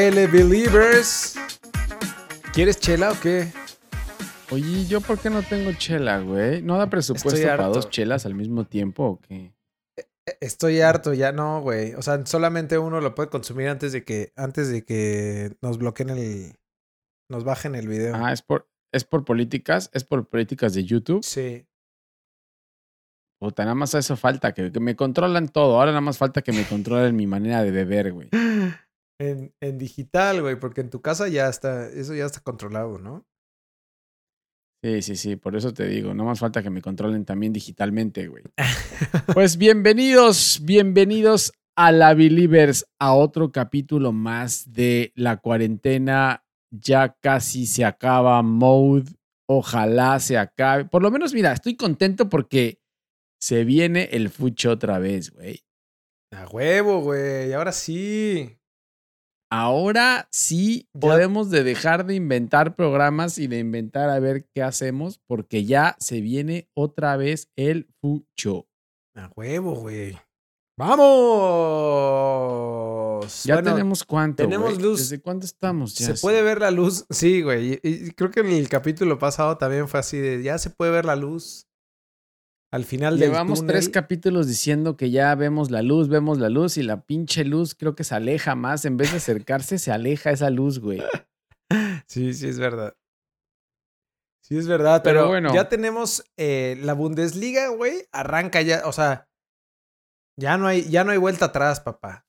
L Believers. ¿Quieres chela o qué? Oye, ¿yo por qué no tengo chela, güey? ¿No da presupuesto para dos chelas al mismo tiempo o qué? E- Estoy harto, ya no, güey. O sea, solamente uno lo puede consumir antes de que, antes de que nos bloqueen el, nos bajen el video. Ah, es por, es por políticas, es por políticas de YouTube. Sí. Puta, nada más eso falta, que, que me controlan todo. Ahora nada más falta que me controlen mi manera de beber, güey. En, en digital, güey, porque en tu casa ya está, eso ya está controlado, ¿no? Sí, sí, sí, por eso te digo, no más falta que me controlen también digitalmente, güey. Pues bienvenidos, bienvenidos a la Believers, a otro capítulo más de la cuarentena. Ya casi se acaba Mode. Ojalá se acabe. Por lo menos, mira, estoy contento porque se viene el fucho otra vez, güey. A huevo, güey. Ahora sí. Ahora sí Ya- podemos de dejar de inventar programas y de inventar a ver qué hacemos, porque ya se viene otra vez el fucho. A huevo, güey. ¡Vamos! Ya Bueno, tenemos cuánto. tenemos luz. ¿Desde cuándo estamos? Ya Se puede ver la luz. Sí, güey. Y, y creo que en el capítulo pasado también fue así de ya se puede ver la luz. Al final del Llevamos túnel. tres capítulos diciendo que ya vemos la luz, vemos la luz y la pinche luz creo que se aleja más. En vez de acercarse, se aleja esa luz, güey. Sí, sí, es verdad. Sí, es verdad. Pero Pero, bueno. ya tenemos eh, la Bundesliga, güey. Arranca ya. O sea, ya no hay, ya no hay vuelta atrás, papá.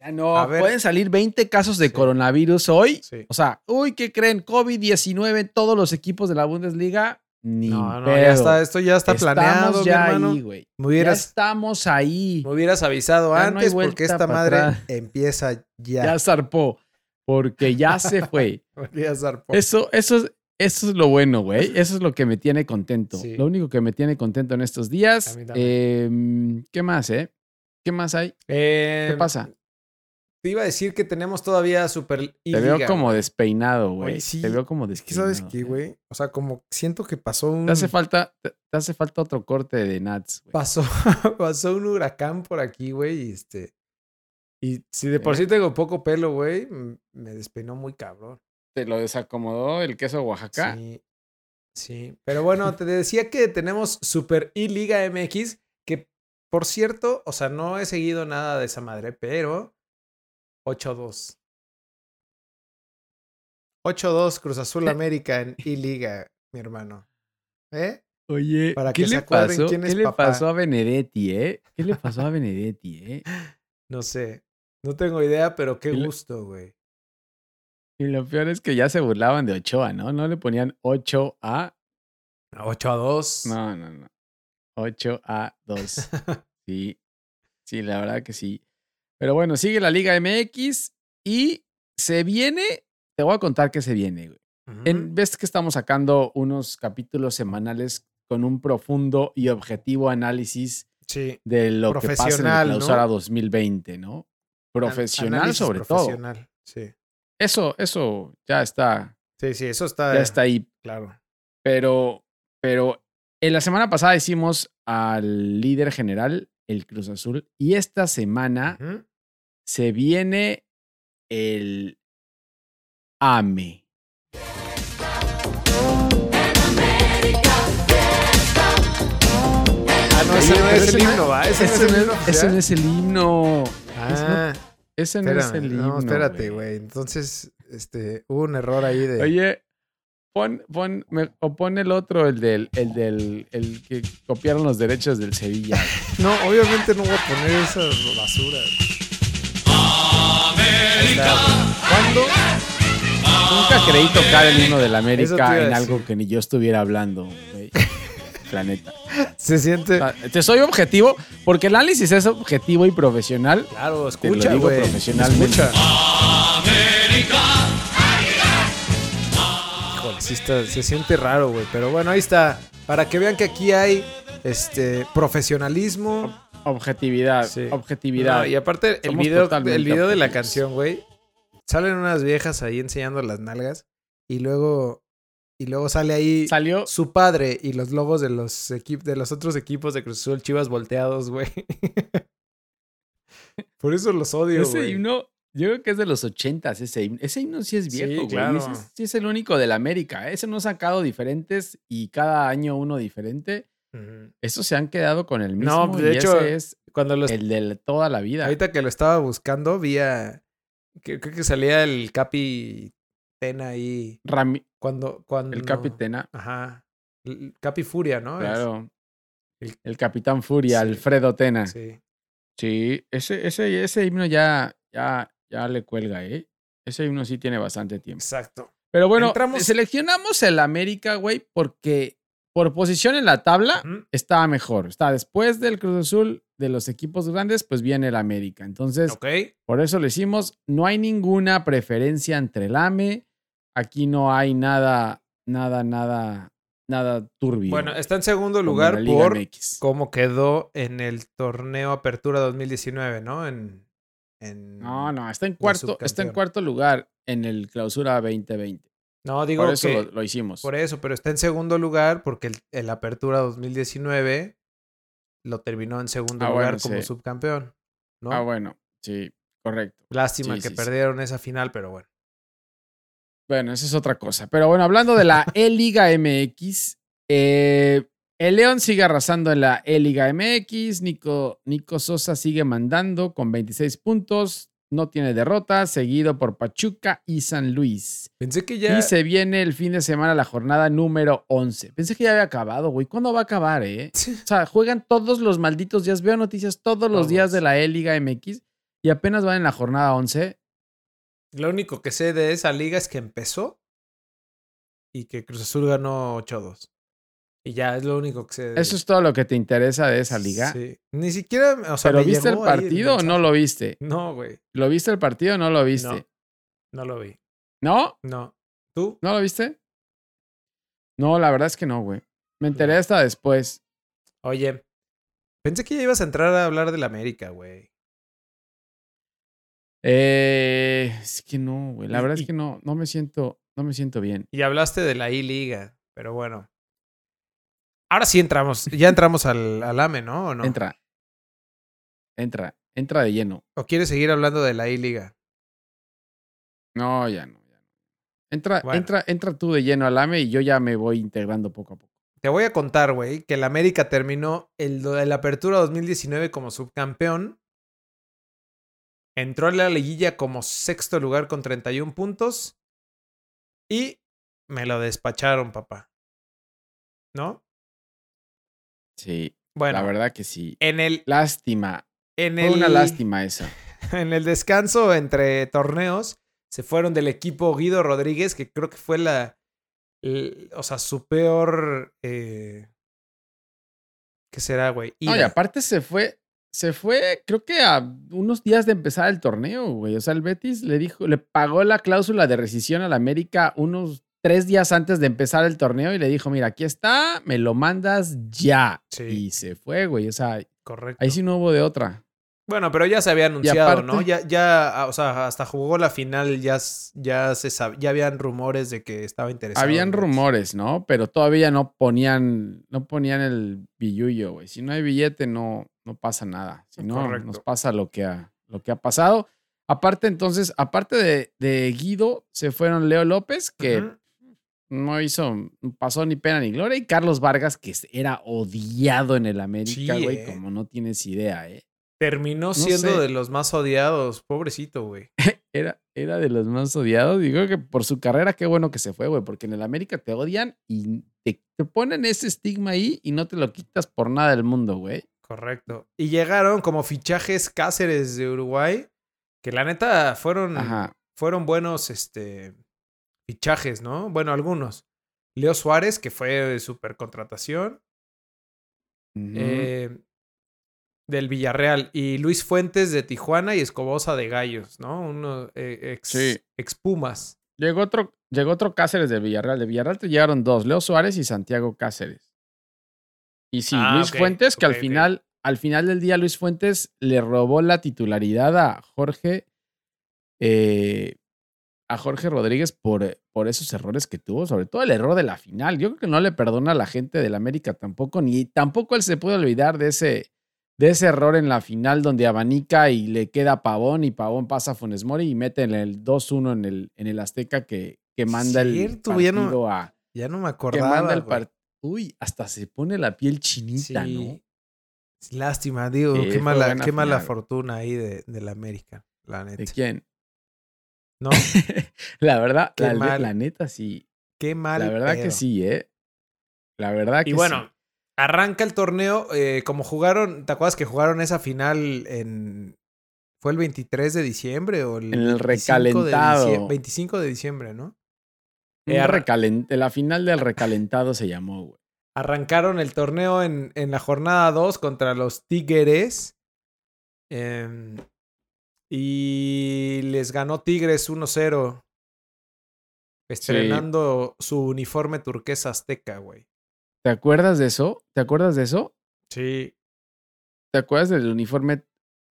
Ya no, A ver. pueden salir 20 casos de Sí. coronavirus hoy. Sí. O sea, uy, ¿qué creen? COVID-19 en todos los equipos de la Bundesliga. Ni No, no, ya está, esto ya está Estamos planeado, mi ya hermano. ahí, güey. me, Ya estamos ahí. me hubieras avisado Ya no hay antes porque esta madre atrás. empieza ya. Ya zarpó. Porque ya se fue. Ya zarpó. Eso, eso, es- eso es lo bueno, güey. Eso es lo que me tiene contento. Sí. Lo único que me tiene contento en estos días. Eh, ¿Qué más, eh? ¿Qué más hay? Eh, ¿Qué pasa? Te iba a decir que tenemos todavía Super Te veo como despeinado, güey. Sí. Te veo como despeinado. sabes qué, ¿eh? güey. O sea, como siento que pasó un. Te hace falta, te, te hace falta otro corte de Nats, pasó, pasó un huracán por aquí, güey, y este. Y si de por Sí. sí tengo poco pelo, güey, me despeinó muy cabrón. Te lo desacomodó el queso Oaxaca. Sí. Sí. Pero bueno, te decía que tenemos Super y Liga MX, que por cierto, o sea, no he seguido nada de esa madre, pero 8-2. 8-2 Cruz Azul América en I-Liga, mi hermano. ¿Eh? Oye, Para ¿qué que se le pasó? quién ¿Qué es le papá. pasó a Benedetti, eh? ¿Qué le pasó a Benedetti, eh? No sé. No tengo idea, pero qué Y gusto, güey. Y lo peor es que ya se burlaban de Ochoa, ¿no? No le ponían 8 a 8 a 2. No, no, no. 8 a 2. Sí. Sí, la verdad que sí. Pero bueno, sigue la Liga MX y se viene. Te voy a contar qué se viene, güey. En, Ves que estamos sacando unos capítulos semanales con un profundo y objetivo análisis Sí. de lo que pasa en la Profesional, ¿no? clausura 2020, ¿no? Profesional Análisis sobre profesional, todo. Sí. Eso, eso ya está, Sí, sí, eso está. ya está ahí. Claro. Pero, pero en la semana pasada hicimos al líder general, el Cruz Azul, y esta semana. Se viene el AME. Ah, no, ese no es el no- himno, ¿va? Ese no es el no himno. es, ese no es el himno. Ah, Ese no es el himno. No, espérate, güey. Entonces, este, hubo un error ahí de. Oye, pon, pon, me- o pon el otro, el del, el del, el que copiaron los derechos del Sevilla. No, obviamente no voy a poner esa basura. Güey. ¿Cuándo? Nunca creí tocar el himno del Eso te América en algo que ni yo estuviera hablando, güey. Planeta. Se siente. O sea, te soy objetivo, porque el análisis es objetivo y profesional. Claro, Te lo escucha, digo güey. profesionalmente. Escucha. Híjole, sí está, se siente raro, güey. Pero bueno, ahí está. Para que vean que aquí hay este profesionalismo. Objetividad, Sí. objetividad. No, y aparte, el Somos video, el video de la canción, güey. Salen unas viejas ahí enseñando las nalgas. Y luego. Y luego sale ahí Salió, su padre y los logos de los equipos de los otros equipos de Cruz Azul Chivas volteados, güey. Por eso los odio, ese güey. himno, Yo creo que es de los ochentas ese himno. Ese himno sí es viejo, Sí, güey. claro. Ese sí es el único de la América. ¿eh? Ese no ha sacado diferentes y cada año uno diferente. Esos se han quedado con el mismo. No, de y hecho, ese es Cuando los, el de toda la vida. ahorita que lo estaba buscando, vi a, creo que salía el Capi Tena ahí. Rami- Cuando, cuando. el Capitena. Ajá. El Capi Furia, ¿no? Claro. el- El Capitán Furia, Sí. Alfredo Tena. Sí. Sí, ese, ese, ese himno ya, ya, ya le cuelga, ¿eh? Ese himno sí tiene bastante tiempo. Exacto. Pero bueno, Entramos- seleccionamos el América, güey, porque por posición en la tabla Ujú. estaba mejor. Está después del Cruz Azul de los equipos grandes, pues viene el América. Entonces, por eso le hicimos, no hay ninguna preferencia entre el AME. Aquí no hay nada, nada, nada, nada turbio. Bueno, está en segundo lugar por MX. cómo quedó en el torneo Apertura 2019, ¿no? En, en... No, no, está en cuarto, está en cuarto lugar en el clausura 2020. No, digo Por eso que... lo, lo hicimos. Por eso, pero está en segundo lugar porque el, el Apertura 2019 lo terminó en segundo Ah, lugar bueno, como sí. subcampeón, ¿no? Ah, bueno, sí, correcto. Lástima Sí, que sí, perdieron esa final, pero bueno. Bueno, esa es otra cosa. Pero bueno, hablando de la E-Liga MX, eh, el León sigue arrasando en la E-Liga MX. Nico, Nico Sosa sigue mandando con 26 puntos. No tiene derrota, seguido por Pachuca y San Luis. Pensé que ya... Y se viene el fin de semana la jornada número 11. Pensé que ya había acabado, güey. ¿Cuándo va a acabar, eh? O sea, juegan todos los malditos días. Veo noticias todos los días de la E-Liga MX y apenas van en la jornada 11. Lo único que sé de esa liga es que empezó y que Cruz Azul ganó 8-2. Y ya es lo único que sé. de- Eso es todo lo que te interesa de esa liga. Sí. Ni siquiera, o sea, ¿Pero me viste el partido o no lo viste? No, güey. ¿Lo viste el partido o no lo viste? No. No lo vi. ¿No? No. ¿Tú? ¿No lo viste? No, la verdad es que no, güey. Me enteré hasta después. Oye, pensé que ya ibas a entrar a hablar del América, güey. Eh, es que no, güey. La Y- verdad es que no, no me siento, no me siento bien. Y hablaste de la I-Liga, pero bueno. Ahora sí entramos. Ya entramos al, al AME, ¿no? ¿O no? Entra. Entra. Entra de lleno. ¿O quieres seguir hablando de la I-Liga? No, ya no. Ya no. Entra, Bueno. entra, entra tú de lleno al AME y yo ya me voy integrando poco a poco. Te voy a contar, güey, que el América terminó el, el Apertura 2019 como subcampeón. Entró a la liguilla como sexto lugar con 31 puntos. Y me lo despacharon, papá. ¿No? Sí, Bueno, la verdad que sí. en el, Lástima. en Fue el, una lástima esa. en el descanso entre torneos se fueron del equipo Guido Rodríguez, que creo que fue la, el- o sea, su peor, eh, ¿qué será, güey? No, y aparte se fue, se fue, creo que a unos días de empezar el torneo, güey. O sea, el Betis le dijo, le pagó la cláusula de rescisión al América unos tres días antes de empezar el torneo y le dijo, mira, aquí está, me lo mandas ya. Sí. Y se fue, güey. O sea, Correcto. ahí sí no hubo de otra. Bueno, pero ya se había anunciado, aparte- ¿no? Ya, ya, ah, o sea, hasta jugó la final, ya, ya se sab- ya habían rumores de que estaba interesado. Habían rumores, ¿no? Pero todavía no ponían, no ponían el billullo, güey. Si no hay billete, no, no pasa nada. Si no, Correcto. nos pasa lo que ha, lo que ha pasado. Aparte, entonces, aparte de, de Guido, se fueron Leo López, que. No hizo, pasó ni pena ni gloria, y Carlos Vargas, que era odiado en el América, Sí, güey, eh. como no tienes idea, ¿eh? Terminó siendo sé. de los más odiados, pobrecito, güey. Era, era de los más odiados. Digo que por su carrera, qué bueno que se fue, güey, porque en el América te odian y te, te ponen ese estigma ahí y no te lo quitas por nada del mundo, güey. Correcto. Y llegaron como fichajes Cáceres de Uruguay, que la neta fueron, Ajá. fueron buenos este, fichajes, ¿no? Bueno, algunos. Leo Suárez, que fue super contratación. Eh, del Villarreal. Y Luis Fuentes de Tijuana y Escobosa de Gallos, ¿no? Uno eh, ex, Sí. ex Pumas. Llegó otro, llegó otro Cáceres de Villarreal. De Villarreal te llegaron dos, Leo Suárez y Santiago Cáceres. Y sí, Ah, Luis Fuentes, que al final, al final del día, Luis Fuentes le robó la titularidad a Jorge. eh, a Jorge Rodríguez por, por esos errores que tuvo, sobre todo el error de la final. Yo creo que no le perdona a la gente del América tampoco, ni tampoco él se puede olvidar de ese, de ese error en la final donde abanica y le queda Pavón y Pavón pasa a Funes Mori y mete el 2-1 en el, en el Azteca que, que manda el partido ya no- a... Ya no me Que acordaba. manda el. Uy, hasta se pone la piel chinita, Sí. ¿no? Lástima, digo, Sí, qué mala, qué mala fortuna ahí de, de la América, la ¿De neta. quién? ¿No? la verdad, la, la neta sí. Qué mal. La verdad que sí, ¿eh? La verdad que Y bueno, sí. arranca el torneo, eh, como jugaron, ¿te acuerdas que jugaron esa final en... ¿Fue el 23 de diciembre o el En el 25 de recalentado. diciembre? 25 de diciembre, ¿no? Eh, arra- recalen- la final del recalentado se llamó, güey. Arrancaron el torneo en, en la jornada 2 contra los Tigres. em, y les ganó Tigres 1-0. Estrenando su uniforme turquesa azteca, güey. ¿Te acuerdas de eso? ¿Te acuerdas de eso? Sí. ¿Te acuerdas del uniforme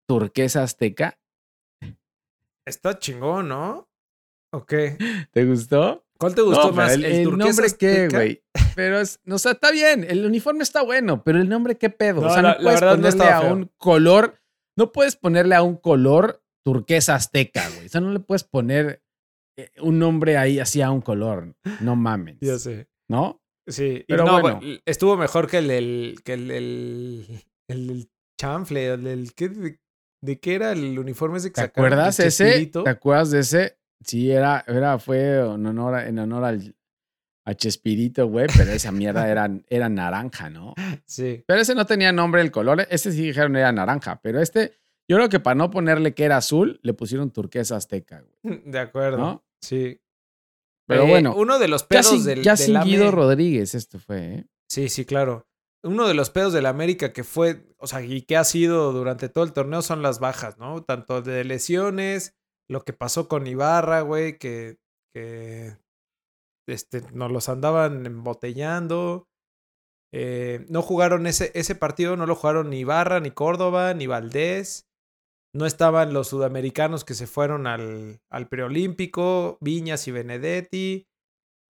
turquesa azteca? Está chingón, ¿no? ¿O qué? ¿Te gustó? ¿Cuál te gustó No, más? el, nombre qué, güey. Pero es, no, o sea, está bien, el uniforme está bueno, pero el nombre qué pedo. No, o sea, la- no la puedes verdad no ponerle estaba a feo. un color, no puedes ponerle a un color turquesa azteca, güey. O sea, no le puedes poner eh, un nombre ahí así a un color. No mames. Ya sé. ¿No? Sí, Pero pero no, bueno. estuvo mejor que el del, que el el del chanfle, el del, ¿qué, de, de qué era el uniforme ese que ¿Te sacaron? acuerdas ¿El ese? ¿Te acuerdas de ese? Sí, era, era, fue en honor, a- en honor al, a Chespirito, güey, pero esa mierda era, era naranja, ¿no? Sí. Pero ese no tenía nombre el color. Este sí dijeron era naranja. Pero este, yo creo que para no ponerle que era azul, le pusieron turquesa azteca, güey. De acuerdo. ¿No? Sí. Pero Eh, bueno, Uno de los ya pedos sin, del, ya del sin AME- Guido Rodríguez esto fue, ¿eh? Sí, sí, claro. Uno de los pedos del América que fue, o sea, y que ha sido durante todo el torneo son las bajas, ¿no? Tanto de lesiones, lo que pasó con Ibarra, güey, que, que este, nos los andaban embotellando. Eh, no jugaron ese, ese partido, no lo jugaron ni Ibarra, ni Córdoba, ni Valdés. No estaban los sudamericanos que se fueron al, al preolímpico, Viñas y Benedetti.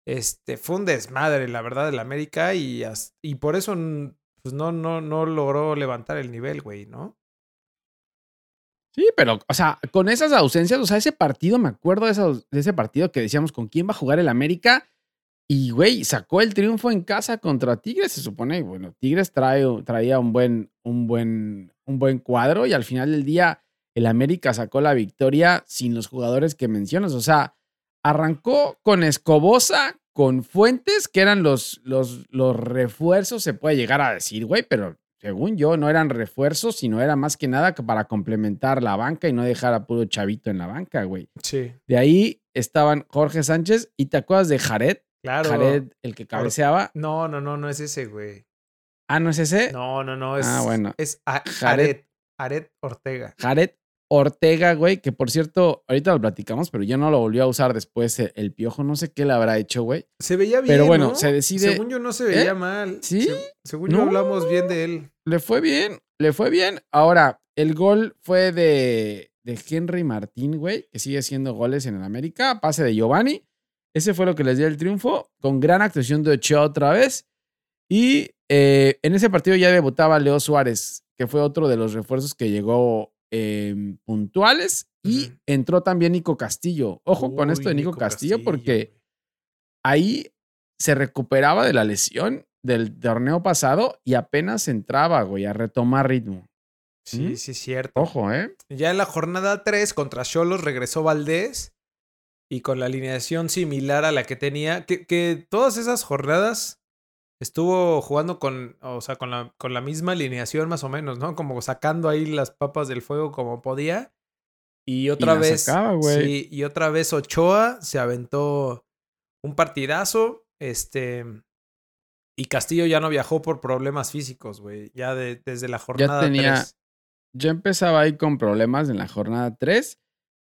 Este, fue un desmadre, la verdad, del América y, y por eso pues no, no, no logró levantar el nivel, güey, ¿no? Sí, pero, o sea, con esas ausencias, o sea, ese partido, me acuerdo de, ese partido que decíamos con quién va a jugar el América. Y, güey, sacó el triunfo en casa contra Tigres, se supone. Bueno, Tigres trae, traía un buen, un, buen, un buen cuadro y al final del día el América sacó la victoria sin los jugadores que mencionas. O sea, arrancó con Escobosa, con Fuentes, que eran los, los, los refuerzos, se puede llegar a decir, güey, pero según yo no eran refuerzos, sino era más que nada para complementar la banca y no dejar a puro chavito en la banca, güey. Sí, De ahí estaban Jorge Sánchez y te acuerdas de Jared, claro. Jared el que cabeceaba. No, no, no, no es ese, güey. Ah, ¿no es ese? No, no, no, es, Ah, bueno. es A- Jared. Aret Ortega. Jared Ortega, güey, que por cierto, ahorita lo platicamos, pero ya no lo volvió a usar después el, el piojo. No sé qué le habrá hecho, güey. Se veía bien, Pero bueno, ¿no? se decide- Según yo no se veía ¿Eh? mal. ¿Sí? Se- según yo hablamos bien de él. Le fue bien, le fue bien. Ahora, el gol fue de, de Henry Martín, güey, que sigue haciendo goles en el América. Pase de Giovanni. Ese fue lo que les dio el triunfo, con gran actuación de Ochoa otra vez. Y eh, en ese partido ya debutaba Leo Suárez, que fue otro de los refuerzos que llegó eh, puntuales. Y entró también Nico Castillo. Ojo con esto de Nico, Castillo, Castillo, porque ahí se recuperaba de la lesión del torneo pasado y apenas entraba, güey, a retomar ritmo. Sí, ¿Mm? sí, es cierto. Ojo, ¿eh? Ya en la jornada 3 contra Cholos regresó Valdés y con la alineación similar a la que tenía, que, que todas esas jornadas estuvo jugando con, o sea, con la, con la misma alineación más o menos, ¿no? Como sacando ahí las papas del fuego como podía. Y otra vez, sacaba, sí, y otra vez Ochoa se aventó un partidazo, este, y Castillo ya no viajó por problemas físicos, güey, ya de- desde la jornada tenía 3. Yo empezaba ahí con problemas en la jornada 3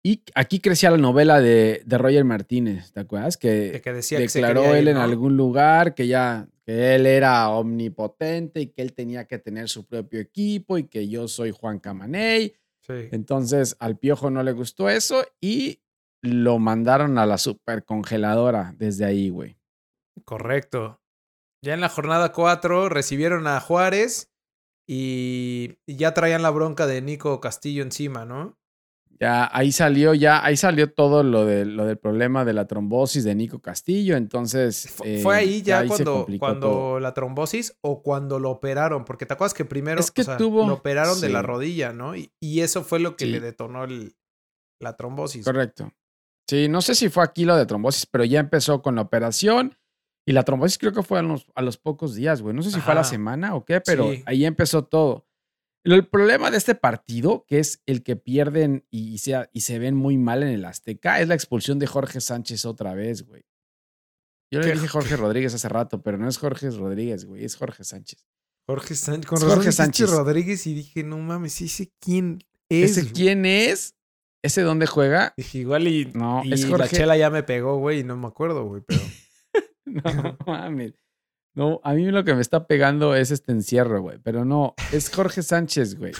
y aquí crecía la novela de, de Roger Martínez, ¿te acuerdas? de Que que decía que se declaró él en ¿no? algún lugar que ya que él era omnipotente y que él tenía que tener su propio equipo y que yo soy Juan Camaney. Sí. Entonces al Piojo no le gustó eso y lo mandaron a la super congeladora desde ahí, güey. Correcto. Ya en la jornada 4 recibieron a Juárez y ya traían la bronca de Nico Castillo encima, ¿no? Ya ahí salió, ya ahí salió todo lo, de, lo del problema de la trombosis de Nico Castillo. Entonces. Fue, fue ahí eh, ya, ahí cuando, complicó cuando todo. la trombosis o cuando lo operaron, porque te acuerdas que primero Es que o sea, tuvo- lo operaron de la rodilla, ¿no? Y, y eso fue lo que Sí. le detonó el- la trombosis. Correcto. Sí, no sé si fue aquí lo de trombosis, pero ya empezó con la operación. Y la trombosis creo que fue a los, a los pocos días, güey. No sé si fue a la semana o qué, pero Sí. ahí empezó todo. El problema de este partido, que es el que pierden y se, y se ven muy mal en el Azteca, es la expulsión de Jorge Sánchez otra vez, güey. Yo le dije Jorge Rodríguez hace rato, pero no es Jorge Rodríguez, güey, es Jorge Sánchez. Jorge Sánchez. Con Jorge Sánchez. Rodríguez y dije, no mames, ¿ese quién es? ¿Ese güey? quién es? ¿Ese dónde juega? Dije, igual y, No, y es la Jorge. chela ya me pegó, güey, y no me acuerdo, güey, pero... No mames. No, a mí lo que me está pegando es este encierro, güey. Pero no, es Jorge Sánchez, güey.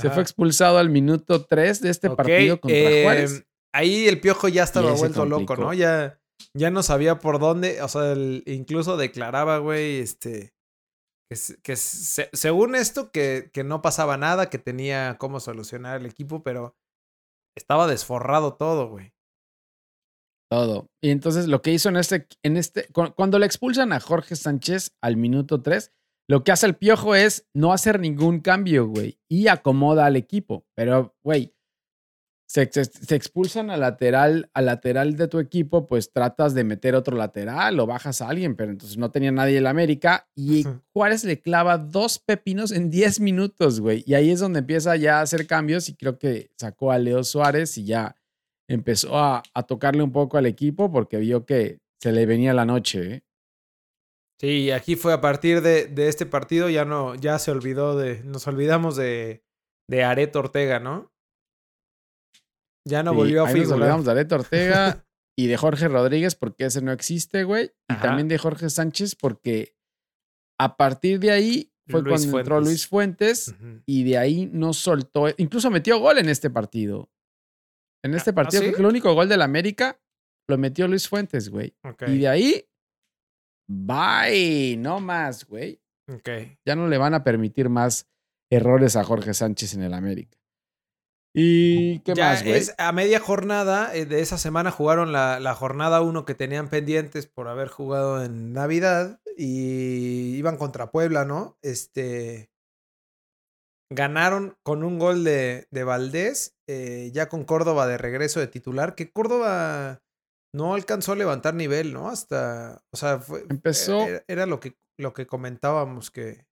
Se Ajá. fue expulsado al minuto 3 de este partido contra eh, Juárez. Ahí el piojo ya estaba vuelto loco. ¿no? Ya, ya no sabía por dónde. O sea, el- incluso declaraba, güey, este. Que, que se- según esto, que, que no pasaba nada, que tenía cómo solucionar el equipo, pero estaba desforrado todo, güey. Todo. Y entonces lo que hizo en este, en este, cu- cuando le expulsan a Jorge Sánchez al minuto 3, lo que hace el piojo es no hacer ningún cambio, güey, y acomoda al equipo. Pero, güey, se, se- se expulsan al lateral, al lateral de tu equipo, pues tratas de meter otro lateral o bajas a alguien, pero entonces no tenía nadie en la América y. Juárez le clava dos pepinos en 10 minutos, güey. Y ahí es donde empieza ya a hacer cambios y creo que sacó a Leo Suárez y ya empezó a, a tocarle un poco al equipo porque vio que se le venía la noche. ¿eh? Sí, aquí fue a partir de, de este partido, ya no, ya se olvidó de. Nos olvidamos de, de Areto Ortega, ¿no? Ya no Sí, volvió a ahí nos figurar. olvidamos de Areto Ortega y de Jorge Rodríguez porque ese no existe, güey. Y Ajá. también de Jorge Sánchez porque a partir de ahí fue Luis cuando entró. Luis Fuentes y de ahí no soltó, incluso metió gol en este partido. En este ¿Ah, partido, sí? creo que el único gol del América lo metió Luis Fuentes, güey. Y de ahí, bye, no más, güey. ok. Ya no le van a permitir más errores a Jorge Sánchez en el América. ¿Y qué Ya más, güey? a media jornada eh, de esa semana jugaron la, la jornada 1 que tenían pendientes por haber jugado en Navidad y iban contra Puebla, ¿no? Este ganaron con un gol de, de Valdés, eh, ya con Córdoba de regreso de titular, que Córdoba no alcanzó a levantar nivel, ¿no? Hasta, o sea, fue, Empezó- era, era lo que lo que comentábamos que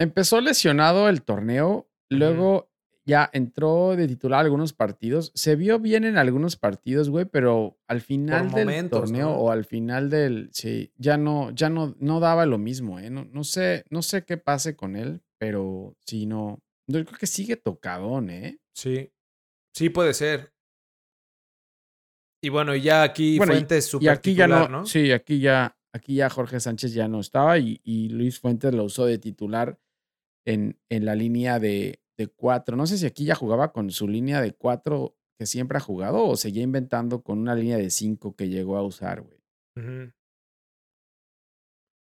Empezó lesionado el torneo, luego ya entró de titular algunos partidos, se vio bien en algunos partidos, güey, pero al final del momentos, torneo ¿no? o al final del, sí, ya no, ya no, no daba lo mismo, ¿eh? No, no sé, no sé qué pase con él, pero sí, no, yo creo que sigue tocadón, ¿eh? Sí, sí puede ser. Y bueno, ya aquí Bueno, Fuentes Y super aquí ya no, ¿no? sí, aquí ya, aquí ya Jorge Sánchez ya no estaba y, y Luis Fuentes lo usó de titular en, en la línea de, de cuatro. No sé si aquí ya jugaba con su línea de cuatro que siempre ha jugado o seguía inventando con una línea de cinco que llegó a usar, güey.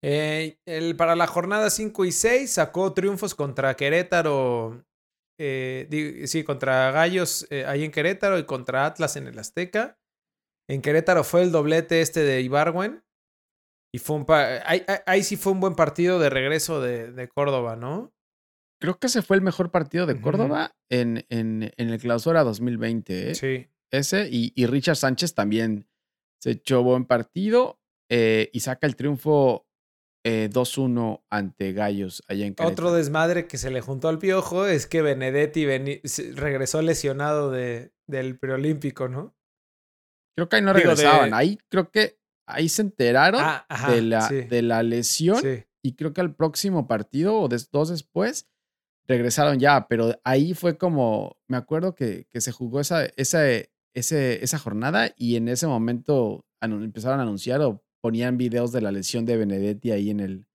Eh, el, para la jornada 5 y 6 sacó triunfos contra Querétaro. Eh, sí, contra Gallos eh, ahí en Querétaro y contra Atlas en el Azteca. En Querétaro fue el doblete este de Ibarwen. Y fue un pa- ahí, ahí- sí fue un buen partido de regreso de, de Córdoba, ¿no? Creo que ese fue el mejor partido de. Córdoba en, en, en el clausura 2020, ¿eh? Sí. Ese y, y Richard Sánchez también se echó buen partido eh, y saca el triunfo eh, 2-1 ante Gallos allá en Querétaro. Otro desmadre que se le juntó al piojo es que Benedetti regresó lesionado de, del preolímpico, ¿no? Creo que ahí no Digo, regresaban. de- Ahí creo que ahí se enteraron Ah, ajá, de, la, sí. de la lesión Sí. y creo que al próximo partido o dos después regresaron ya, pero ahí fue como, me acuerdo que, que se jugó esa, esa, ese, esa jornada y en ese momento empezaron a anunciar o ponían videos de la lesión de Benedetti ahí en el,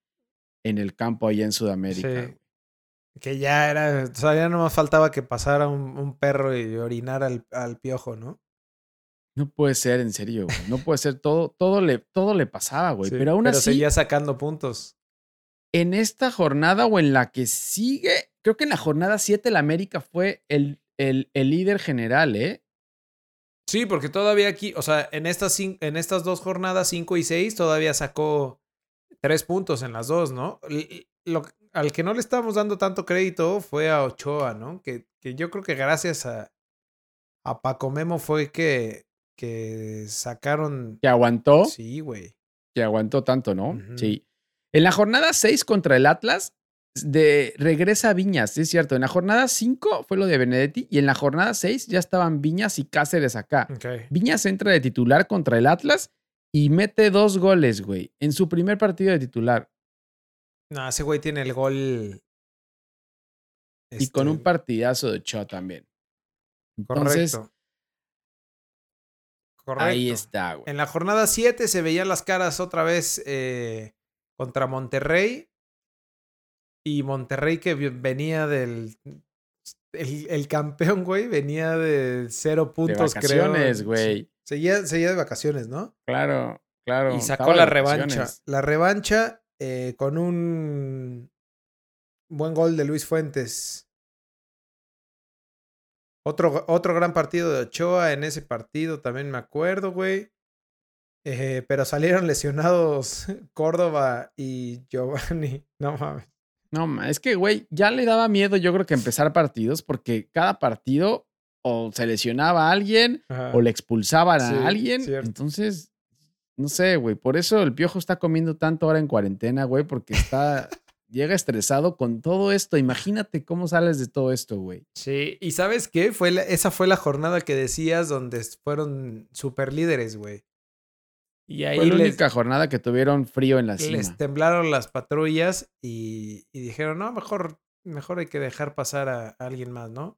en el campo allá en Sudamérica. Sí. Que ya era, o sea, ya no más faltaba que pasara un, un perro y orinara al, al piojo, ¿no? No puede ser, en serio, güey. No puede ser. Todo, todo, le, todo le pasaba, güey. Sí, pero aún así, seguía sacando puntos. en esta jornada o en la que sigue, creo que en la jornada 7 el América fue el, el, el líder general, ¿eh? Sí, porque todavía aquí, o sea, en estas, en estas dos jornadas, 5 y 6, todavía sacó tres puntos en las dos, ¿no? Lo, al que no le estamos dando tanto crédito fue a Ochoa, ¿no? Que, que yo creo que gracias a, a Paco Memo fue que, que sacaron. Que aguantó. Sí, güey. Que aguantó tanto, ¿no? Sí. En la jornada 6 contra el Atlas, de regresa Viñas, es cierto. En la jornada 5 fue lo de Benedetti y en la jornada 6 ya estaban Viñas y Cáceres acá. Viñas entra de titular contra el Atlas y mete dos goles, güey, en su primer partido de titular. No, ese güey tiene el gol. Y con un este partidazo de Ochoa también. Entonces, Correcto. Correcto. Ahí está, güey. En la jornada 7 se veían las caras otra vez eh, contra Monterrey. Y Monterrey que venía del. El, campeón, güey, venía de cero puntos, de vacaciones, güey. Seguía, seguía de vacaciones, ¿no? Claro, claro. Y sacó la revancha. La revancha eh, con un buen gol de Luis Fuentes. Otro, otro gran partido de Ochoa en ese partido, también me acuerdo, güey. Eh, pero salieron lesionados Córdoba y Giovanni. No mames. No, es que, güey, ya le daba miedo, yo creo que empezar partidos, porque cada partido o se lesionaba a alguien o le expulsaban a alguien. Entonces, no sé, güey. Por eso el piojo está comiendo tanto ahora en cuarentena, güey, porque está. llega estresado con todo esto. Imagínate cómo sales de todo esto, güey. Sí, y ¿sabes qué? Fue esa fue la jornada que decías donde fueron super líderes, güey. Y ahí Fue la única jornada que tuvieron frío en la cima. Les temblaron las patrullas y, dijeron, no, mejor, mejor hay que dejar pasar a, alguien más, ¿no?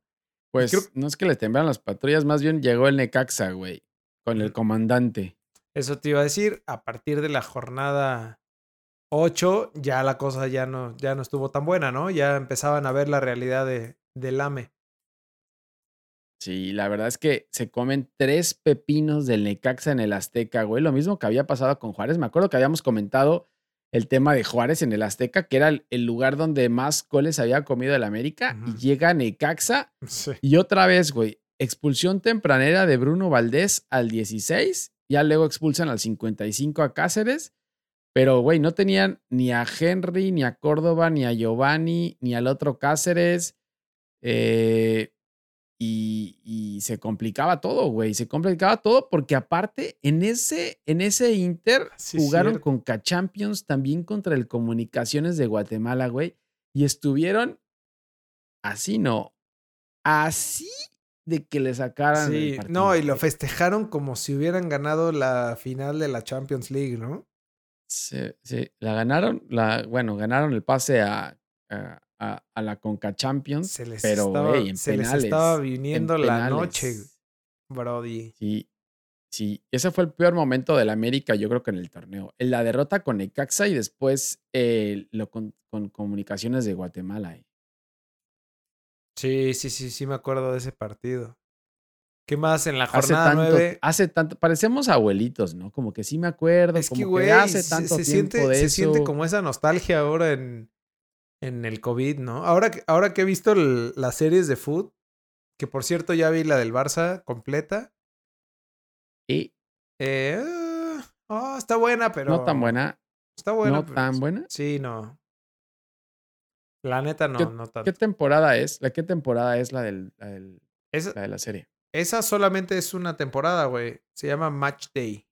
Pues no es que les temblaron las patrullas, más bien llegó el Necaxa, güey, con el comandante. Eso te iba a decir, a partir de la jornada 8 ya la cosa ya no, ya no estuvo tan buena, ¿no? Ya empezaban a ver la realidad de, del AME. Sí, la verdad es que se comen tres pepinos del Necaxa en el Azteca, güey. Lo mismo que había pasado con Juárez. Me acuerdo que habíamos comentado el tema de Juárez en el Azteca, que era el lugar donde más goles había comido el América. Y llega Necaxa. Y otra vez, güey, expulsión tempranera de Bruno Valdés al 16. Ya luego expulsan al 55 a Cáceres. Pero, güey, no tenían ni a Henry, ni a Córdoba, ni a Giovanni, ni al otro Cáceres. Eh, y, se complicaba todo, güey. Se complicaba todo porque aparte en ese, en ese Inter jugaron con K-Champions también contra el Comunicaciones de Guatemala, güey. Y estuvieron así, no. Así de que le sacaran. Sí, no, y lo festejaron como si hubieran ganado la final de la Champions League, ¿no? Sí, sí. La ganaron, la, bueno, ganaron el pase a a, la Conca Champions. Se les pero, estaba, en se les estaba viniendo la noche, Brody. Sí, sí. Ese fue el peor momento del América, yo creo que en el torneo. En la derrota con Necaxa y después eh, lo con, Comunicaciones de Guatemala. Eh. Sí, sí, sí, sí me acuerdo de ese partido. ¿Qué más en la jornada hace tanto, Hace tanto, parecemos abuelitos, ¿no? Como que sí me acuerdo, es como que, güey, hace tanto se, tiempo siente, de se eso. siente como esa nostalgia ahora en, en el COVID, ¿no? Ahora, ahora que he visto las series de food, que por cierto ya vi la del Barça completa. Y. Eh, oh, está buena, pero. No tan buena. Está buena. No tan buena. Sí, no. La neta no, no tanto. ¿Qué temporada es? ¿La qué temporada es la, del, la, del, la de la serie? Esa solamente es una temporada, güey. Se llama Match Day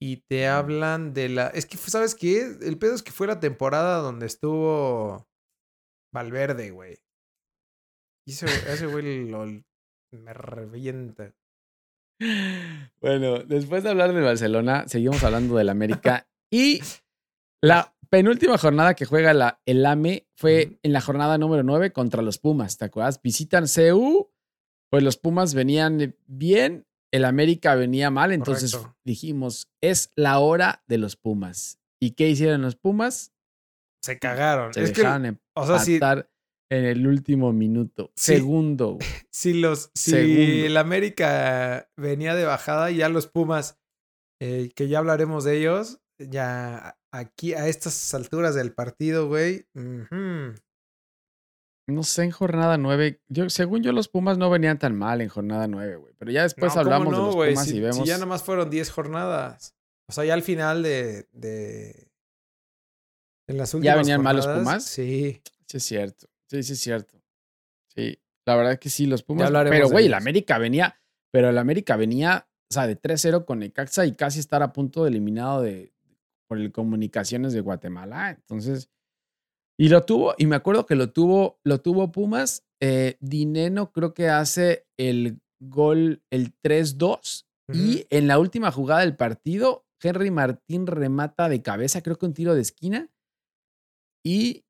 y te hablan de la. Es que, ¿sabes qué? El pedo es que fue la temporada donde estuvo Valverde, güey. Y ese, güey lo, me revienta. Bueno, después de hablar de Barcelona, seguimos hablando del América. y la penúltima jornada que juega la, el AME fue en la jornada número 9 contra los Pumas, ¿te acuerdas? Visitan CU, pues los Pumas venían bien el América venía mal, entonces dijimos, es la hora de los Pumas. ¿Y qué hicieron los Pumas? Se cagaron. Se dejaron o sea, en el último minuto. segundo. Si los, si el América venía de bajada, ya los Pumas, eh, que ya hablaremos de ellos, ya aquí a estas alturas del partido, güey. No sé, en jornada 9. Yo, según yo, los Pumas no venían tan mal en jornada 9, güey. Pero ya después No, ¿cómo hablamos de los? Pumas Si, y vemos. si ya nomás fueron 10 jornadas. O sea, ya al final de. de en las últimas venían mal los Pumas? Sí. Sí, es cierto. Sí, sí, es cierto. Sí, la verdad que sí, los Pumas. Pero, güey, el. América venía. Pero el América venía, o sea, de 3-0 con Necaxa y casi estar a punto de eliminado de, por el Comunicaciones de Guatemala. Entonces. Y lo tuvo, y me acuerdo que lo tuvo, lo tuvo Pumas. Eh, Dineno creo que hace el gol, el 3-2. Y en la última jugada del partido, Henry Martín remata de cabeza, creo que un tiro de esquina. Y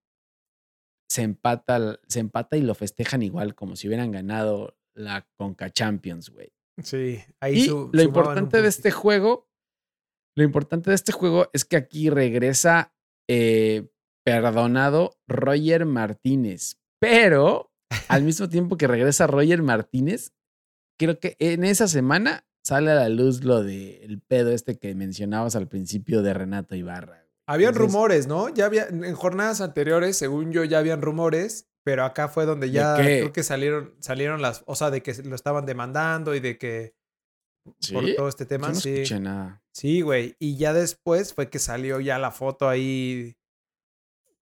se empata, se empata y lo festejan igual, como si hubieran ganado la Conca Champions, güey. Sí. Ahí Y su- lo importante de este juego, lo importante de este juego es que aquí regresa eh, perdonado Roger Martínez. Pero al mismo tiempo que regresa Roger Martínez, creo que en esa semana sale a la luz lo del pedo este que mencionabas al principio de Renato Ibarra. Habían Entonces- rumores, ¿no? Ya había, en jornadas anteriores, según yo, ya habían rumores, pero acá fue donde ya creo que salieron, salieron las, o sea, de que lo estaban demandando y de que por todo este Yo tema, no sí. escuché nada. Sí, güey. Y ya después fue que salió ya la foto ahí.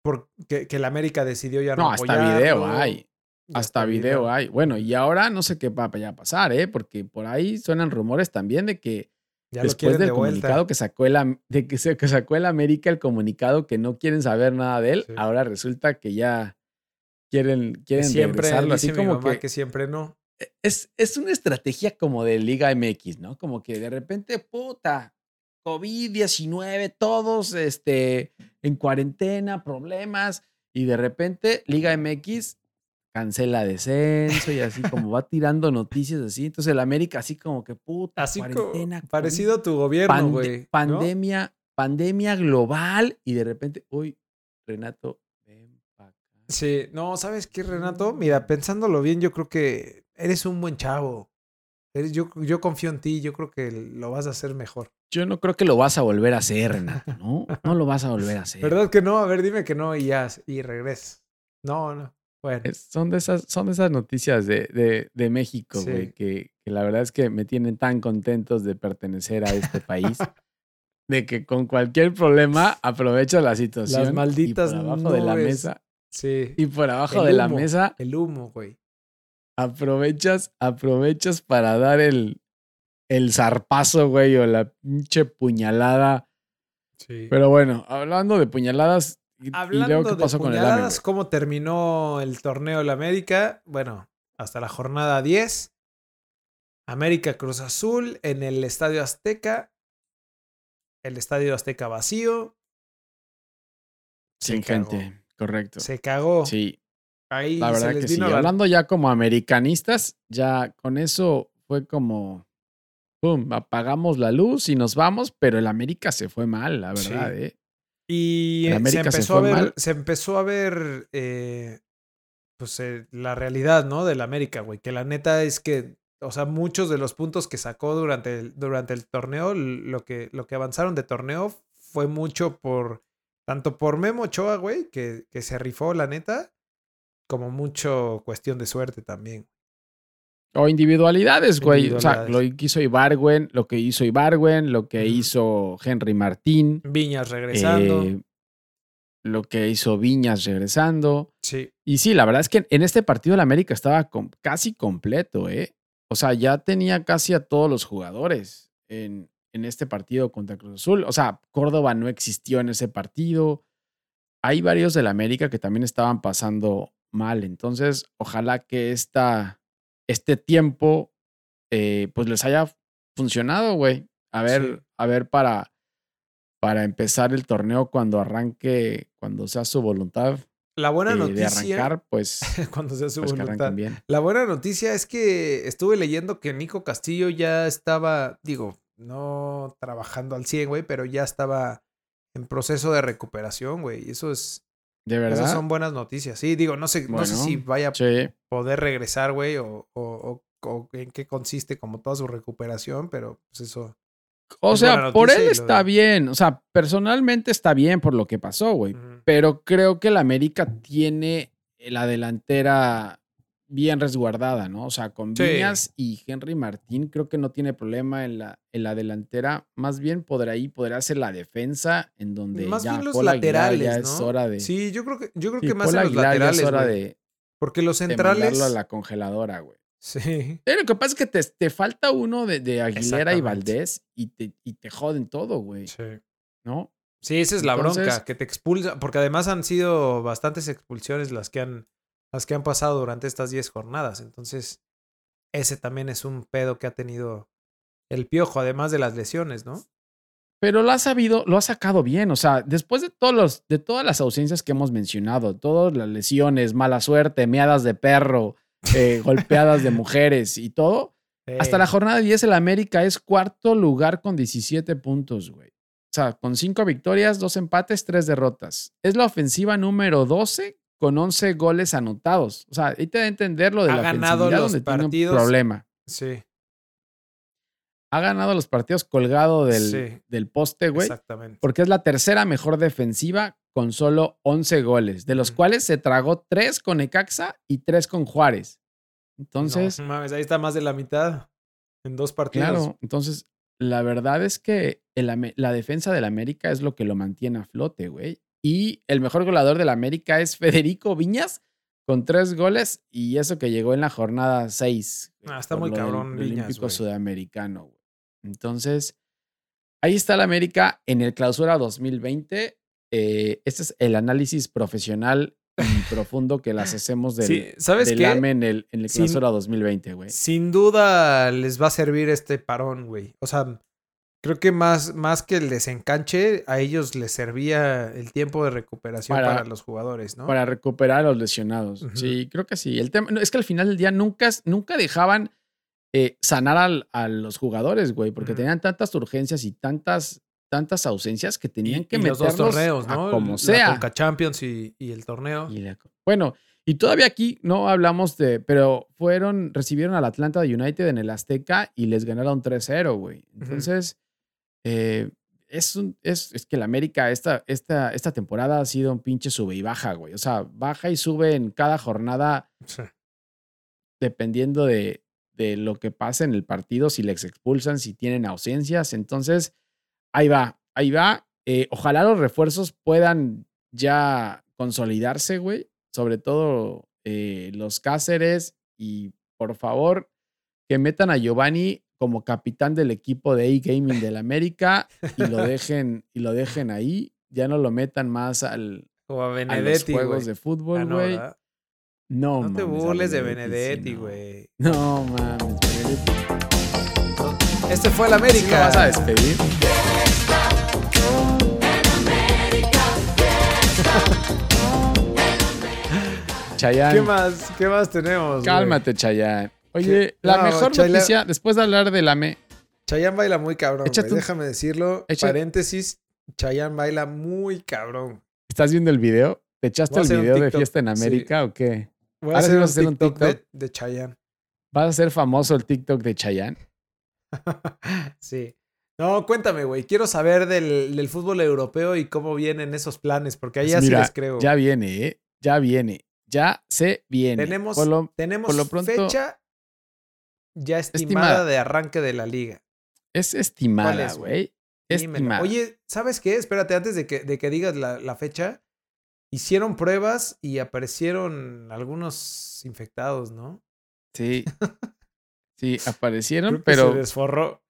Porque que el América decidió ya no No, hasta video hay. Ya Hasta video hay. Bueno, y ahora no sé qué va a pasar, ¿eh? Porque por ahí suenan rumores también de que Ya después del de comunicado que sacó el de que, se, que sacó el América el comunicado que no quieren saber nada de él, Sí. ahora resulta que ya quieren quieren siempre regresarlo así como que, que... siempre no. es, es una estrategia como de Liga MX, ¿no? Como que de repente, puta, COVID-19, todos este, en cuarentena, problemas, y de repente Liga MX cancela descenso y así como va tirando noticias así. Entonces el América así como que puta, Así cuarentena, parecido a tu gobierno, güey. pandemia, pandemia global y de repente, uy, Renato, ven acá. Sí, no, ¿sabes qué, Renato? Mira, pensándolo bien, yo creo que eres un buen chavo. Eres- yo, yo confío en ti, yo creo que lo vas a hacer mejor. Yo no creo que lo vas a volver a hacer, Renato, ¿no? No lo vas a volver a hacer. ¿Verdad que no? A ver, dime que no y ya, y regres. No, no. Bueno, Es- son, de esas, son de esas noticias de, de, de México, Sí. güey, que, que la verdad es que me tienen tan contentos de pertenecer a este país, de que con cualquier problema aprovecha la situación. malditas y por abajo de la mesa sí. Y por abajo El de la mesa El humo, güey. aprovechas, aprovechas para dar el, el zarpazo, güey, o la pinche puñalada. Sí. Pero bueno, hablando de puñaladas, y, y Hablando luego qué de pasó con el AME, puñaladas? ¿cómo terminó el torneo de la América? Bueno, hasta la jornada 10. América Cruz Azul en el Estadio Azteca. El Estadio Azteca vacío. Sin se cagó. gente, correcto. Se cagó. Sí, Ahí la se verdad les que sí. la- Hablando ya como americanistas, ya con eso fue como, pum, apagamos la luz y nos vamos, pero el América se fue mal, la Sí. verdad, ¿eh? Y El eh, se empezó, a ver, mal. se empezó a ver eh, pues eh, la realidad, ¿no? Del América, güey. Que la neta es que, o sea, muchos de los puntos que sacó durante el, durante el torneo, lo que, lo que avanzaron de torneo fue mucho por, tanto por Memo Ochoa, güey, que, que se rifó, la neta, como mucho cuestión de suerte también. O individualidades, güey. O sea, lo que hizo Ibargüen, lo que hizo Ibargüen, lo que hizo Henry Martín, Viñas regresando. eh, lo que hizo Viñas regresando. sí. Y sí, la verdad es que en este partido el América estaba casi completo, ¿eh? O sea, ya tenía casi a todos los jugadores en, en este partido contra Cruz Azul. O sea, Córdoba no existió en ese partido. Hay varios del América que también estaban pasando mal. Entonces, ojalá que esta, este tiempo eh, pues les haya funcionado, güey. A ver, Sí. a ver para, para empezar el torneo cuando arranque, cuando sea su voluntad La buena eh, de noticia, arrancar, pues, cuando sea su pues voluntad. bien. La buena noticia es que estuve leyendo que Nico Castillo ya estaba, digo, no trabajando al 100, güey, pero ya estaba en proceso de recuperación, güey. Y eso es, ¿De esas verdad? son buenas noticias. Sí, digo, no sé, no sé si vaya a Sí. poder regresar, güey, o, o- o- o en qué consiste como toda su recuperación, pero pues eso, O Es sea, por él está de- bien. O sea, personalmente está bien por lo que pasó, güey. Pero creo que el América tiene la delantera bien resguardada, ¿no? O sea, con Sí. Viñas y Henry Martín creo que no tiene problema en la, en la delantera. Más bien podrá ahí podrá ser la defensa en donde Más ya bien los Paul Aguilar laterales, ya ¿no? es hora de... Sí, yo creo que, yo creo sí, que más Paul en los Aguilar laterales, es hora de, Porque los de centrales. mandarlo a la congeladora, güey. Sí. Pero lo que pasa es que te, te falta uno de, de Aguilera y. Valdés y te, y te joden todo, güey. Sí. ¿No? Sí, esa es la Entonces- bronca, que te expulsa, porque además han sido bastantes expulsiones las que han, las que han pasado durante estas 10 jornadas. Entonces, ese también es un pedo que ha tenido el piojo, además de las lesiones, ¿no? Pero lo ha sabido, lo ha sacado bien. O sea, después de todos los, de todas las ausencias que hemos mencionado, todas las lesiones, mala suerte, meadas de perro, eh, golpeadas de mujeres y todo, hasta la jornada 10 el América es cuarto lugar con 17 puntos, güey. O sea, con 5 victorias, 2 empates, 3 derrotas. Es la ofensiva número 12 con 11 goles anotados. O sea, ahí te da a entender lo de Ha la ganado los donde tiene un partidos. problema. Sí, Ha ganado los partidos colgado del, Sí. del poste, güey. exactamente. porque es la tercera mejor defensiva con solo 11 goles, de los cuales se tragó 3 con Necaxa y 3 con Juárez. Entonces, No, mames, ahí está más de la mitad en dos partidos. claro, entonces la verdad es que el la defensa del América es lo que lo mantiene a flote, güey. Y el mejor goleador del América es Federico Viñas con 3 goles y eso que llegó en la jornada 6. Ah, está muy cabrón Viñas, Olímpico güey. Sudamericano, güey. Entonces, ahí está el América en el clausura 2020. Eh, este es el análisis profesional y profundo que las hacemos del, Sí, ¿sabes del? AME en el, en el Sin- clausura 2020, güey. Sin duda les va a servir este parón, güey. O sea, creo que más, más que el desencanche, a ellos les servía el tiempo de recuperación Para- para, los jugadores, ¿no? Para recuperar a los lesionados. Sí, creo que sí. El tema no, es que al final del día nunca, nunca dejaban eh, sanar al- a los jugadores, güey, porque tenían tantas urgencias y tantas, tantas ausencias que tenían y, que y los meterlos dos torneos, ¿no? como La sea. Conca Champions y, y el torneo. La- bueno, y todavía aquí no hablamos de, pero fueron, recibieron al Atlanta United en el Azteca y les ganaron 3-0, güey. Entonces, eh, es, un, es, es que el América esta, esta, esta temporada ha sido un pinche sube y baja, güey. O sea, baja y sube en cada jornada Sí. dependiendo de, de lo que pase en el partido, si les expulsan, si tienen ausencias. Entonces, ahí va, ahí va. Eh, ojalá los refuerzos puedan ya consolidarse, güey. Sobre todo eh, los Cáceres y por favor que metan a Giovanni como capitán del equipo de A-Gaming del América y lo dejen y lo dejen ahí. Ya no lo metan más al, O a a los juegos de Ah, fútbol, no, güey. ¿verdad? no, No te mames, burles de sí, Benedetti, no. güey. No mames, Benedetti. Este fue el ¿Sí lo América. vas a despedir? Chayanne, ¿Qué más? ¿Qué más tenemos? cálmate, Chayanne. Oye, la No, mejor Chayla- noticia, después de hablar del AME, Chayanne baila muy cabrón, un- Déjame decirlo. Echa- Paréntesis. Chayanne baila muy cabrón. ¿estás viendo el video? ¿Te echaste el video de fiesta en sí. América o qué? Voy a hacer, vas a hacer un TikTok. De, de Chayanne. ¿Vas a ser famoso el TikTok de Chayanne? sí. No, cuéntame, güey. Quiero saber del, del fútbol europeo y cómo vienen esos planes, porque ahí Pues sí mira, les creo. Ya viene, ¿eh? Ya viene. Ya se viene. tenemos Por lo- tenemos por lo pronto- fecha ya estimada, Estimada. de arranque de la liga. es estimada, es, güey? Dímelo. Estimada. Oye, ¿sabes qué? Espérate, antes de que, de que digas la, la fecha, hicieron pruebas y aparecieron algunos infectados, ¿no? Sí. Sí, aparecieron, Creo que pero, se desforró.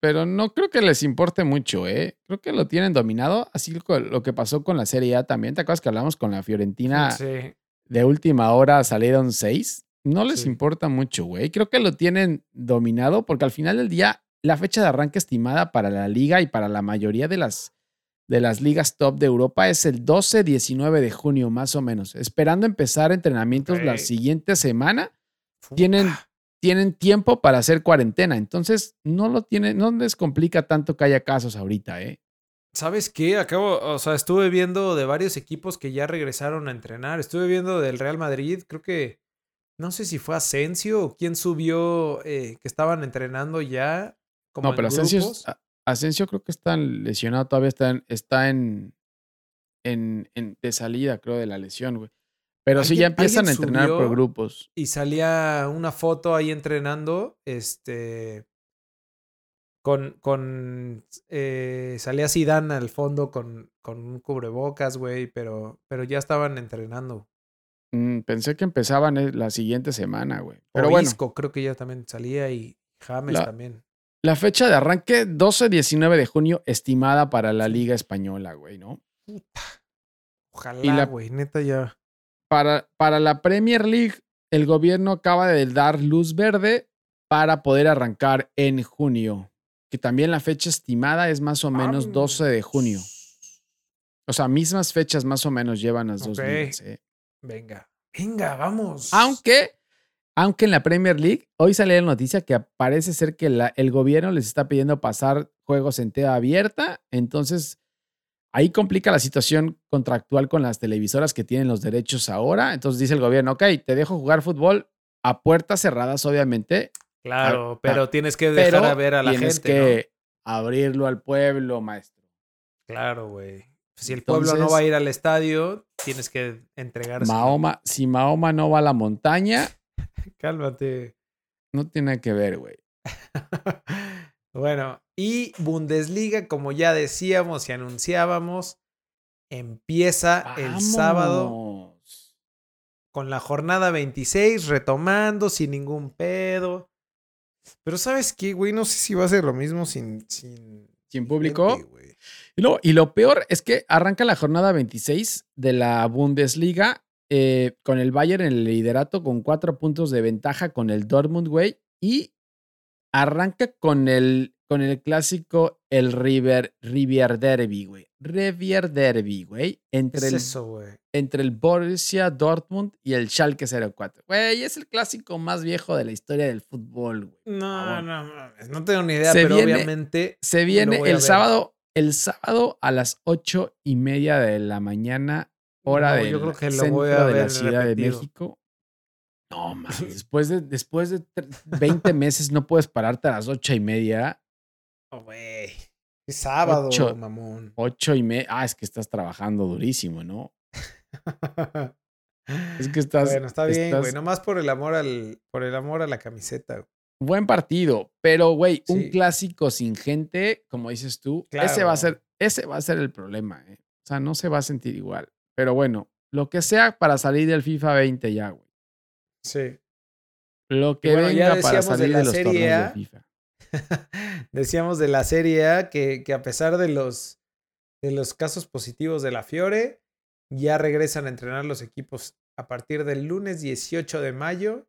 pero no creo que les importe mucho, ¿eh? Creo que lo tienen dominado, así lo que pasó con la Serie A también. ¿Te acuerdas que hablamos con la Fiorentina Sí. de última hora salieron seis? No les Sí. importa mucho, güey. Creo que lo tienen dominado porque al final del día la fecha de arranque estimada para la liga y para la mayoría de las, de las ligas top de Europa es el 12-19 de junio, más o menos. Esperando empezar entrenamientos la siguiente semana tienen, tienen tiempo para hacer cuarentena. Entonces, no lo tienen, no les complica tanto que haya casos ahorita, ¿eh? ¿Sabes qué? Acabo, o sea, estuve viendo de varios equipos que ya regresaron a entrenar. Estuve viendo del Real Madrid, creo que, no sé si fue Asensio o quién subió eh, que estaban entrenando ya. Como no, pero Asensio, Asensio creo que está lesionado, todavía está en, está en, en, en- de salida, creo, de la lesión, güey. Pero sí ya empiezan a entrenar por grupos. Y salía una foto ahí entrenando, este, con, con, eh, salía Zidane al fondo con, con un cubrebocas, güey, pero, pero ya estaban entrenando. Mm, pensé que empezaban eh, la siguiente semana, güey. Pero Pero bueno, creo que ya también salía y James La- también. la fecha de arranque 12-19 de junio estimada para la Liga Española, güey, ¿no? Ojalá, la- güey, neta ya. Para, para la Premier League, el gobierno acaba de dar luz verde para poder arrancar en junio. Que también la fecha estimada es más o menos 12 de junio. O sea, mismas fechas más o menos llevan las dos Ok. ligas. ¿eh? Venga, venga, vamos. Aunque, aunque en la Premier League, hoy salió la noticia que parece ser que la- el gobierno les está pidiendo pasar juegos en TV abierta. Entonces, ahí complica la situación contractual con las televisoras que tienen los derechos ahora. Entonces dice el gobierno, ok, te dejo jugar fútbol a puertas cerradas, obviamente, Claro, Ah, pero tienes que dejar pero a ver a la tienes gente. ¿no? que abrirlo al pueblo, maestro. Claro, güey. Si el pueblo no va a ir al estadio, tienes que entregarse. Mahoma, si Mahoma no va a la montaña, Cálmate. no tiene que ver, güey. bueno, y Bundesliga, como ya decíamos y anunciábamos, empieza el sábado con la jornada 26, retomando sin ningún pedo. Pero ¿sabes qué, güey? No sé si va a ser lo mismo sin... Sin, Sin público. gente, güey. Y lo, y lo peor es que arranca la jornada 26 de la Bundesliga eh, con el Bayern en el liderato con cuatro puntos de ventaja con el Dortmund, güey. Y arranca con el, con el clásico, el River, Rivier Derby, güey. Rivier Derby, güey. ¿Qué Entre, es el, eso, güey? entre el Borussia Dortmund y el Schalke 04. Güey, es el clásico más viejo de la historia del fútbol, güey. No, no, mames, no tengo ni idea, Se pero viene- obviamente... Se viene el sábado, el sábado a las ocho y media de la mañana, hora No, del yo creo que lo centro voy a de la Ciudad de. México. No, mames, después de, después de tre- 20 meses no puedes pararte a las ocho y media. Oh, güey. Es sábado, Ocho. mamón. Ocho y media. Ah, es que estás trabajando durísimo, ¿no? Es que estás. bueno, está bien, güey. estás- Nomás por el amor al, por el amor a la camiseta. güey. Buen partido, pero güey, un clásico sin gente, como dices tú, ese va a ser, ese va a ser el problema, ¿eh? O sea, no se va a sentir igual. Pero bueno, lo que sea para salir del FIFA 20 ya, güey. Sí. Lo que bueno, ya venga para de salir la de, los Serie torneos A. de FIFA. Decíamos de la Serie A que, que a pesar de los, de los casos positivos de la Fiore, ya regresan a entrenar los equipos a partir del lunes 18 de mayo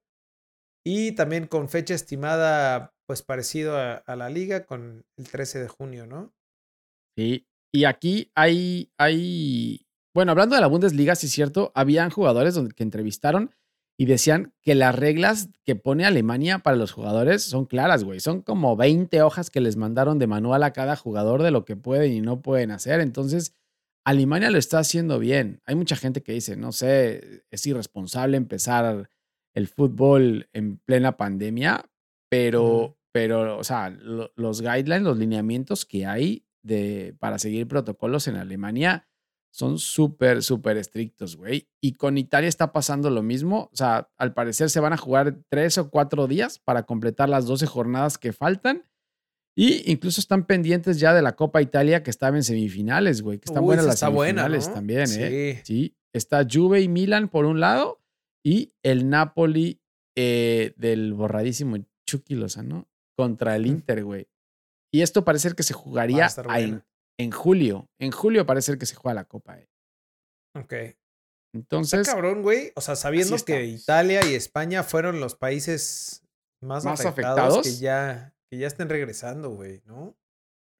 y también con fecha estimada pues parecido a, la liga con el 13 de junio, ¿no? Sí. Y aquí hay, hay, bueno, hablando de la Bundesliga, sí es cierto, habían jugadores que entrevistaron y decían que las reglas que pone Alemania para los jugadores son claras, güey. Son como 20 hojas que les mandaron de manual a cada jugador de lo que pueden y no pueden hacer. Entonces, Alemania lo está haciendo bien. Hay mucha gente que dice, no sé, es irresponsable empezar el fútbol en plena pandemia, pero, pero o sea, lo- los guidelines, los lineamientos que hay de, para seguir protocolos en Alemania son súper, súper estrictos, güey. Y con Italia está pasando lo mismo. O sea, al parecer se van a jugar tres o cuatro días para completar las 12 jornadas que faltan. Y incluso están pendientes ya de la Copa Italia que estaba en semifinales, güey. Que están Uy, buenas las buena, semifinales ¿no? también, ¿eh? Sí. Sí. Está Juve y Milan por un lado y el Napoli eh, del borradísimo Chucky Lozano contra el. Inter, güey. Y esto parece que se a jugaría a- en. En julio. En julio parece ser que se juega la Copa, eh. Ok. Está Entonces, cabrón, güey. O sea, sabiendo que. Italia y España fueron los países más, ¿Más afectados, que ya, que ya estén regresando, güey, ¿no?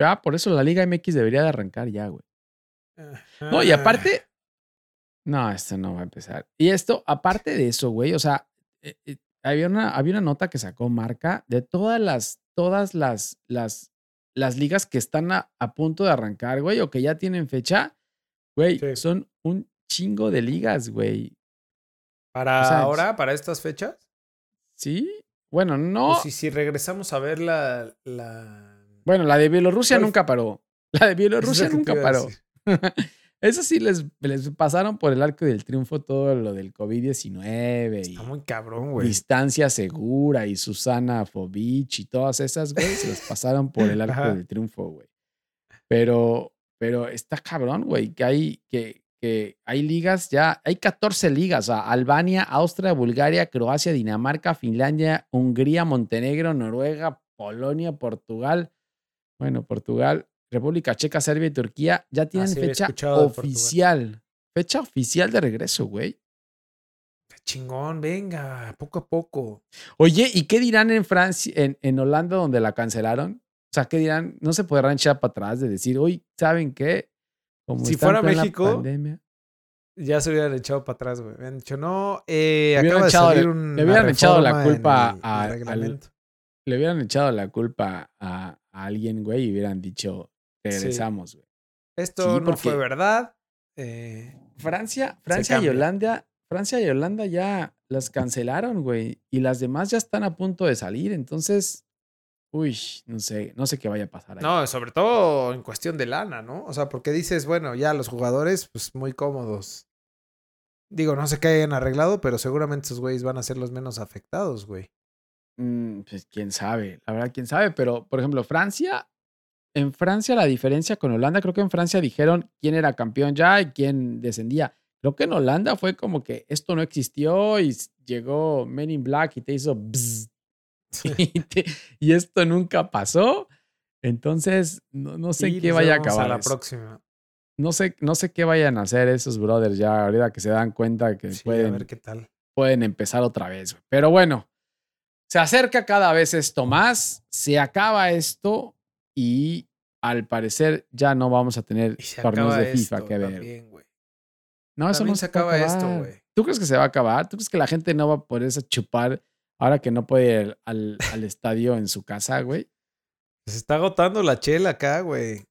ah, por eso la Liga MX debería de arrancar ya, güey. No, y aparte. No, esto no va a empezar. Y esto, aparte de eso, güey, o sea, eh, eh, había, una, había una nota que sacó Marca de todas las, todas las, las, las ligas que están a, a punto de arrancar, güey, o que ya tienen fecha, güey, Sí. son un chingo de ligas, güey. ¿Para o sea, ahora, para estas fechas? ¿Sí? Bueno, no. si, si regresamos a ver la, la, Bueno, la de Bielorrusia nunca paró. La de Bielorrusia nunca paró. Eso sí les, les pasaron por el arco del triunfo todo lo del COVID-19 y Está muy cabrón, güey. distancia segura y Susana Fovich y todas esas, güey, se las pasaron por el arco del triunfo, güey. Pero, pero está cabrón, güey, que hay, que, que hay ligas ya, hay 14 ligas, o sea, Albania, Austria, Bulgaria, Croacia, Dinamarca, Finlandia, Hungría, Montenegro, Noruega, Polonia, Portugal, bueno, Portugal, República Checa, Serbia y Turquía ya tienen sí, fecha oficial. Fecha oficial de regreso, güey. Chingón, venga, poco a poco. Oye, ¿y qué dirán en Francia, en, en Holanda donde la cancelaron? O sea, ¿qué dirán? No se podrán echar para atrás de decir, oye, ¿saben qué? Como Si fuera México, pandemia". Ya se hubieran echado para atrás, güey. Habían dicho, no, eh, Le hubieran de echado- salir le hubieran echado la culpa el- a- al- le hubieran echado la culpa a, a alguien, güey, y hubieran dicho, regresamos, güey. Esto Sí, no fue verdad. eh, Francia, Francia y. Holanda, Francia y Holanda ya las cancelaron, güey, y las demás ya están a punto de salir, entonces, uy, no sé, no sé qué vaya a pasar ahí. no, sobre todo en cuestión de lana, ¿no? O sea, porque dices, bueno, ya los jugadores, pues muy cómodos. Digo, no sé qué hayan arreglado, pero seguramente esos güeyes van a ser los menos afectados, güey. Mm, pues quién sabe, la verdad, quién sabe, pero por ejemplo, Francia, en Francia la diferencia con Holanda, creo que en Francia dijeron quién era campeón ya y quién descendía. Creo que en Holanda fue como que esto no existió y llegó Men in Black y te hizo bzz, y, te- y esto nunca pasó. Entonces, no, no sé Y qué vaya a acabar. A la eso. próxima. No sé, no sé qué vayan a hacer esos brothers ya ahorita que se dan cuenta que Sí, a pueden ver qué tal. pueden empezar otra vez. Pero bueno, se acerca cada vez esto más, se acaba esto y al parecer ya no vamos a tener torneos de FIFA esto que ver. también. No, eso También no se acaba esto, güey. ¿Tú crees que se va a acabar? ¿Tú crees que la gente no va a poder chupar ahora que no puede ir al, al estadio en su casa, güey? Se está agotando la chela acá, güey.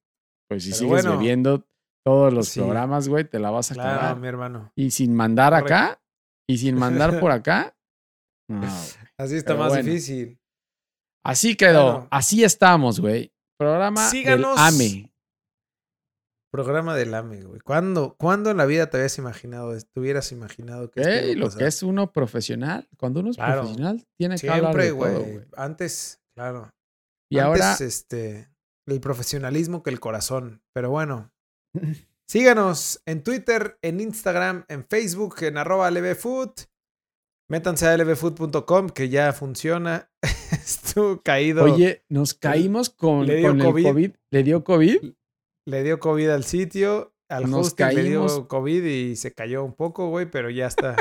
Pues si Pero sigues bueno. bebiendo todos los Sí. programas, güey, te la vas a Claro, acabar. mi hermano. Y sin mandar Correcto. acá, y sin mandar por acá. No. Así está Pero más bueno. difícil. Así quedó. Así estamos, güey. Programa Síganos. del AME. Programa del AME, güey. ¿Cuándo, ¿Cuándo en la vida te habías imaginado, te hubieras imaginado que Ey, lo pasar? que es uno profesional. Cuando uno es Claro. profesional, tiene que hablar Siempre, todo, güey. güey. Antes, claro. Y Antes, ahora, este, el profesionalismo que el corazón. Pero bueno, síganos en Twitter, en Instagram, en Facebook, en arroba lbfood. Métanse a lbfood.com que ya funciona. Estuvo caído. oye, nos caímos con, le dio con el COVID. COVID. ¿Le dio COVID? Le dio COVID al sitio, al Nos hosting le caímos. dio COVID y se cayó un poco, güey, pero ya está.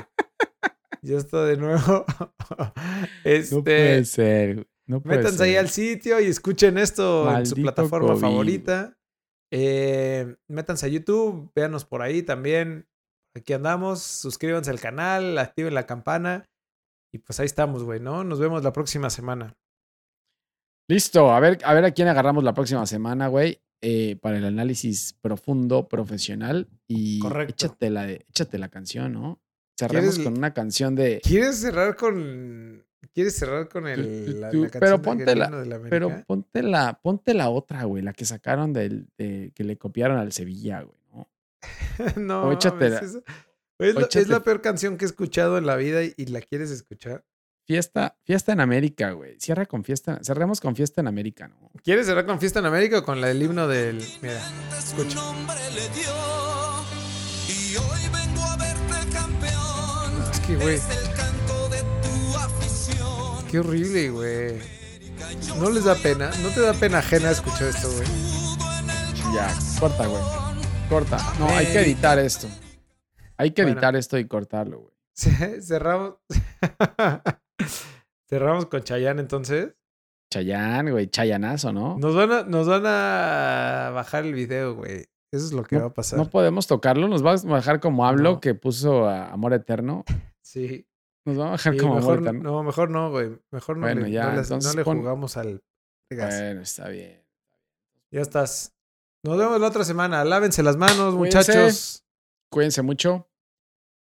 ya está de nuevo. este, No puede ser. No puede métanse ahí al sitio y escuchen esto en su plataforma COVID, favorita. Eh, métanse a YouTube, véanos por ahí también. Aquí andamos. Suscríbanse al canal, activen la campana. Y pues ahí estamos, güey, ¿no? Nos vemos la próxima semana. Listo. A ver, a ver a quién agarramos la próxima semana, güey. eh, para el análisis profundo, profesional. Y Correcto. échate la, échate la canción, ¿no? Cerramos ¿Quieres- con una canción de. ¿Quieres cerrar con. ¿Quieres cerrar con Tú- el, la, tú- la pero canción ponte del la- de la Pero ponte la, ponte la otra, güey, la que sacaron del, de, que le copiaron al Sevilla, güey, ¿no? no, o échate la- es, la, es échate- la peor canción que he escuchado en la vida y, y la quieres escuchar. Fiesta, fiesta en América, güey. Cierra con fiesta, cerremos con fiesta en América, ¿no? ¿Quieres cerrar con Fiesta en América o con la del himno del. Mira, escucha. Es que, güey, qué horrible, güey. No les da pena, no te da pena ajena escuchar esto, güey. Ya, corta, güey. Corta. No, hay que editar esto. Hay que Bueno. editar esto y cortarlo, güey. Cerramos. Cerramos con Chayanne entonces. Chayán, güey, chayanazo, ¿no? Nos van a, nos van a bajar el video, güey. Eso es lo que va a pasar. No podemos tocarlo, nos va a bajar como hablo No. que puso a Amor Eterno. Sí. Nos va a bajar Sí, como mejor, Amor Eterno. no, mejor no, güey. Mejor no Bueno, le, ya, no le- no entonces le pon- jugamos al Vegas. Bueno, está bien. Ya estás. Nos vemos la otra semana. Lávense las manos, Cuídense. muchachos. Cuídense mucho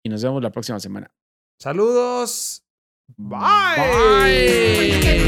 y nos vemos la próxima semana. Saludos. Bye. Bye.